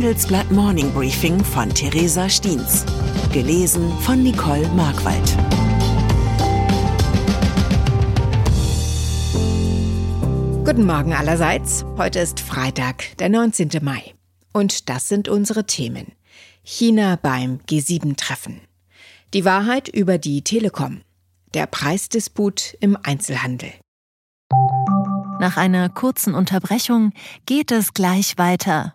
Handelsblatt Morning Briefing von Theresa Stiens. Gelesen von Nicole Markwald. Guten Morgen allerseits. Heute ist Freitag, der 19. Mai. Und das sind unsere Themen. China beim G7-Treffen. Die Wahrheit über die Telekom. Der Preisdisput im Einzelhandel. Nach einer kurzen Unterbrechung geht es gleich weiter.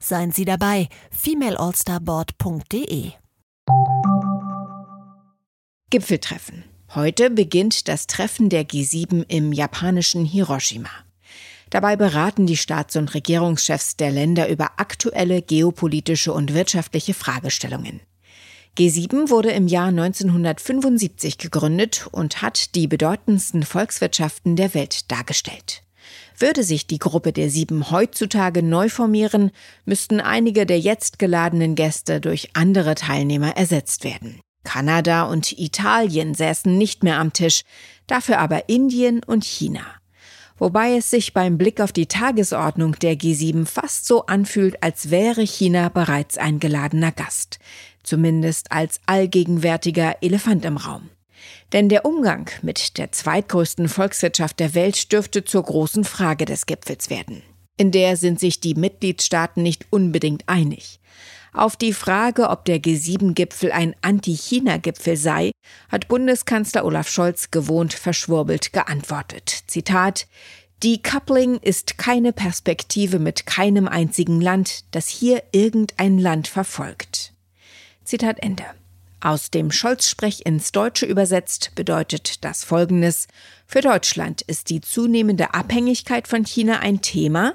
Seien Sie dabei, femaleallstarboard.de. Gipfeltreffen. Heute beginnt das Treffen der G7 im japanischen Hiroshima. Dabei beraten die Staats- und Regierungschefs der Länder über aktuelle geopolitische und wirtschaftliche Fragestellungen. G7 wurde im Jahr 1975 gegründet und hat die bedeutendsten Volkswirtschaften der Welt dargestellt. Würde sich die Gruppe der Sieben heutzutage neu formieren, müssten einige der jetzt geladenen Gäste durch andere Teilnehmer ersetzt werden. Kanada und Italien säßen nicht mehr am Tisch, dafür aber Indien und China. Wobei es sich beim Blick auf die Tagesordnung der G7 fast so anfühlt, als wäre China bereits ein geladener Gast zumindest als allgegenwärtiger Elefant im Raum. Denn der Umgang mit der zweitgrößten Volkswirtschaft der Welt dürfte zur großen Frage des Gipfels werden. In der sind sich die Mitgliedstaaten nicht unbedingt einig. Auf die Frage, ob der G7-Gipfel ein Anti-China-Gipfel sei, hat Bundeskanzler Olaf Scholz gewohnt verschwurbelt geantwortet. Zitat Decoupling ist keine Perspektive mit keinem einzigen Land, das hier irgendein Land verfolgt. Zitat Ende. Aus dem Scholz-Sprech ins Deutsche übersetzt bedeutet das Folgendes. Für Deutschland ist die zunehmende Abhängigkeit von China ein Thema.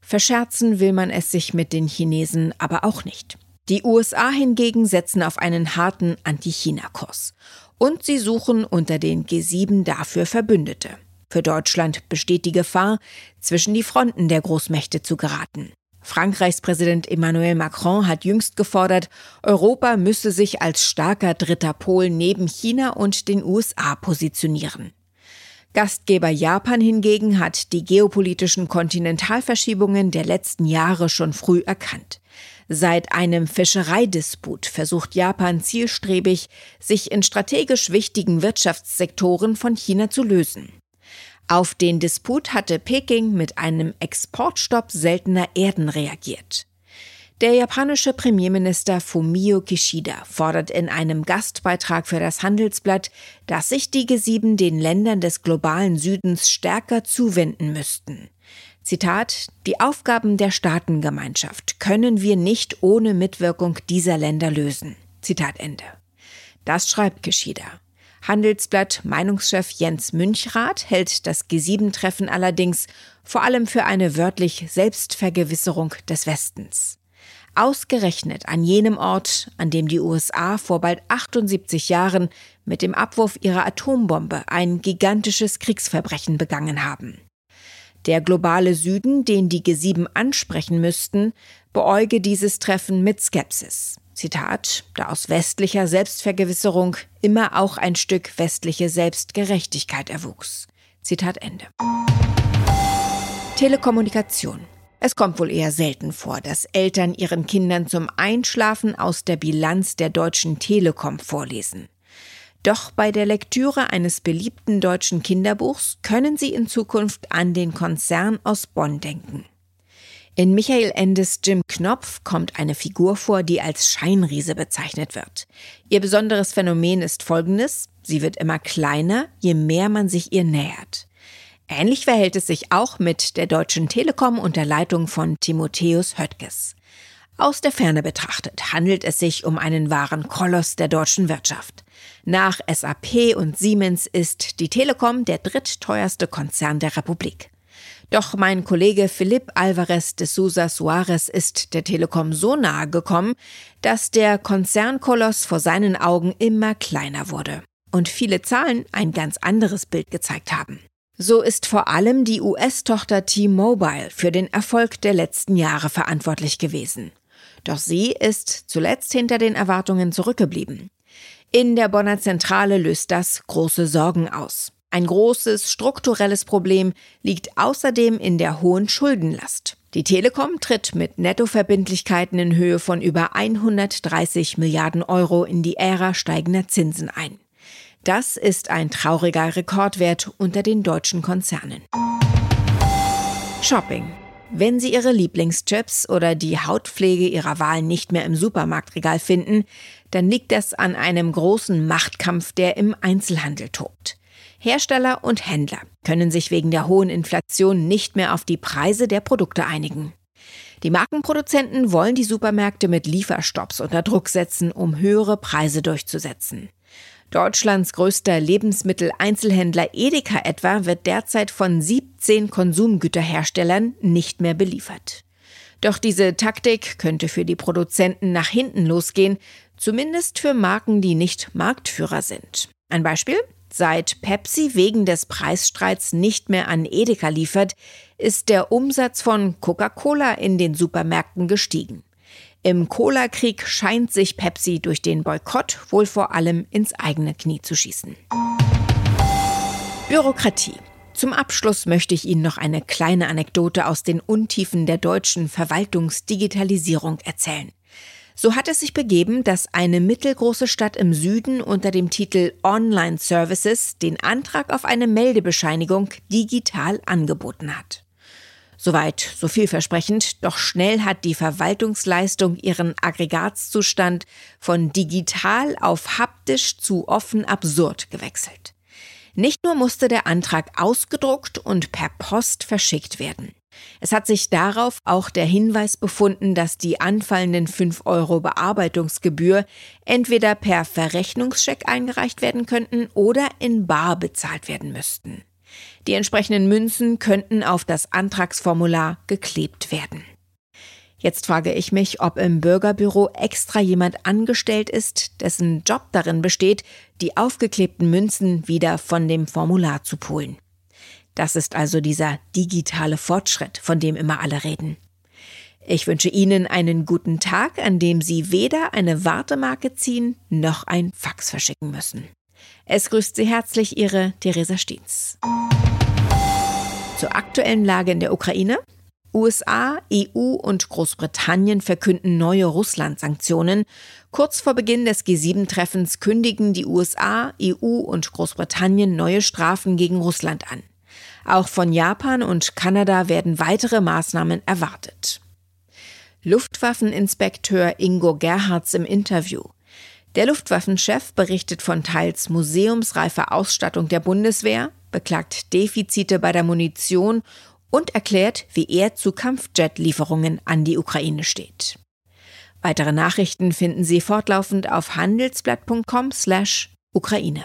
Verscherzen will man es sich mit den Chinesen aber auch nicht. Die USA hingegen setzen auf einen harten Anti-China-Kurs. Und sie suchen unter den G7 dafür Verbündete. Für Deutschland besteht die Gefahr, zwischen die Fronten der Großmächte zu geraten. Frankreichs Präsident Emmanuel Macron hat jüngst gefordert, Europa müsse sich als starker dritter Pol neben China und den USA positionieren. Gastgeber Japan hingegen hat die geopolitischen Kontinentalverschiebungen der letzten Jahre schon früh erkannt. Seit einem Fischereidisput versucht Japan zielstrebig, sich in strategisch wichtigen Wirtschaftssektoren von China zu lösen. Auf den Disput hatte Peking mit einem Exportstopp seltener Erden reagiert. Der japanische Premierminister Fumio Kishida fordert in einem Gastbeitrag für das Handelsblatt, dass sich die G7 den Ländern des globalen Südens stärker zuwenden müssten. Zitat, die Aufgaben der Staatengemeinschaft können wir nicht ohne Mitwirkung dieser Länder lösen. Zitat Ende. Das schreibt Kishida. Handelsblatt Meinungschef Jens Münchrath hält das G7-Treffen allerdings vor allem für eine wörtlich Selbstvergewisserung des Westens. Ausgerechnet an jenem Ort, an dem die USA vor bald 78 Jahren mit dem Abwurf ihrer Atombombe ein gigantisches Kriegsverbrechen begangen haben. Der globale Süden, den die G7 ansprechen müssten, beäuge dieses Treffen mit Skepsis. Zitat, da aus westlicher Selbstvergewisserung immer auch ein Stück westliche Selbstgerechtigkeit erwuchs. Zitat Ende. Telekommunikation. Es kommt wohl eher selten vor, dass Eltern ihren Kindern zum Einschlafen aus der Bilanz der Deutschen Telekom vorlesen. Doch bei der Lektüre eines beliebten deutschen Kinderbuchs können Sie in Zukunft an den Konzern aus Bonn denken. In Michael Endes Jim Knopf kommt eine Figur vor, die als Scheinriese bezeichnet wird. Ihr besonderes Phänomen ist folgendes. Sie wird immer kleiner, je mehr man sich ihr nähert. Ähnlich verhält es sich auch mit der Deutschen Telekom unter Leitung von Timotheus Höttges. Aus der Ferne betrachtet handelt es sich um einen wahren Koloss der deutschen Wirtschaft. Nach SAP und Siemens ist die Telekom der drittteuerste Konzern der Republik. Doch mein Kollege Philipp Alvarez de Sousa Suarez ist der Telekom so nahe gekommen, dass der Konzernkoloss vor seinen Augen immer kleiner wurde und viele Zahlen ein ganz anderes Bild gezeigt haben. So ist vor allem die US-Tochter T-Mobile für den Erfolg der letzten Jahre verantwortlich gewesen. Doch sie ist zuletzt hinter den Erwartungen zurückgeblieben. In der Bonner Zentrale löst das große Sorgen aus. Ein großes strukturelles Problem liegt außerdem in der hohen Schuldenlast. Die Telekom tritt mit Nettoverbindlichkeiten in Höhe von über 130 Milliarden Euro in die Ära steigender Zinsen ein. Das ist ein trauriger Rekordwert unter den deutschen Konzernen. Shopping. Wenn Sie Ihre Lieblingschips oder die Hautpflege Ihrer Wahl nicht mehr im Supermarktregal finden, dann liegt das an einem großen Machtkampf, der im Einzelhandel tobt. Hersteller und Händler können sich wegen der hohen Inflation nicht mehr auf die Preise der Produkte einigen. Die Markenproduzenten wollen die Supermärkte mit Lieferstopps unter Druck setzen, um höhere Preise durchzusetzen. Deutschlands größter Lebensmitteleinzelhändler Edeka etwa wird derzeit von 17 Konsumgüterherstellern nicht mehr beliefert. Doch diese Taktik könnte für die Produzenten nach hinten losgehen, zumindest für Marken, die nicht Marktführer sind. Ein Beispiel? Seit Pepsi wegen des Preisstreits nicht mehr an Edeka liefert, ist der Umsatz von Coca-Cola in den Supermärkten gestiegen. Im Cola-Krieg scheint sich Pepsi durch den Boykott wohl vor allem ins eigene Knie zu schießen. Bürokratie. Zum Abschluss möchte ich Ihnen noch eine kleine Anekdote aus den Untiefen der deutschen Verwaltungsdigitalisierung erzählen. So hat es sich begeben, dass eine mittelgroße Stadt im Süden unter dem Titel Online Services den Antrag auf eine Meldebescheinigung digital angeboten hat. Soweit so vielversprechend, doch schnell hat die Verwaltungsleistung ihren Aggregatzustand von digital auf haptisch zu offen absurd gewechselt. Nicht nur musste der Antrag ausgedruckt und per Post verschickt werden. Es hat sich darauf auch der Hinweis befunden, dass die anfallenden 5 Euro Bearbeitungsgebühr entweder per Verrechnungscheck eingereicht werden könnten oder in Bar bezahlt werden müssten. Die entsprechenden Münzen könnten auf das Antragsformular geklebt werden. Jetzt frage ich mich, ob im Bürgerbüro extra jemand angestellt ist, dessen Job darin besteht, die aufgeklebten Münzen wieder von dem Formular zu polen. Das ist also dieser digitale Fortschritt, von dem immer alle reden. Ich wünsche Ihnen einen guten Tag, an dem Sie weder eine Wartemarke ziehen noch ein Fax verschicken müssen. Es grüßt Sie herzlich Ihre Theresa Stiens. Zur aktuellen Lage in der Ukraine. USA, EU und Großbritannien verkünden neue Russland-Sanktionen. Kurz vor Beginn des G7-Treffens kündigen die USA, EU und Großbritannien neue Strafen gegen Russland an. Auch von Japan und Kanada werden weitere Maßnahmen erwartet. Luftwaffeninspekteur Ingo Gerhards im Interview. Der Luftwaffenchef berichtet von teils museumsreifer Ausstattung der Bundeswehr, beklagt Defizite bei der Munition und erklärt, wie er zu Kampfjet-Lieferungen an die Ukraine steht. Weitere Nachrichten finden Sie fortlaufend auf handelsblatt.com/Ukraine.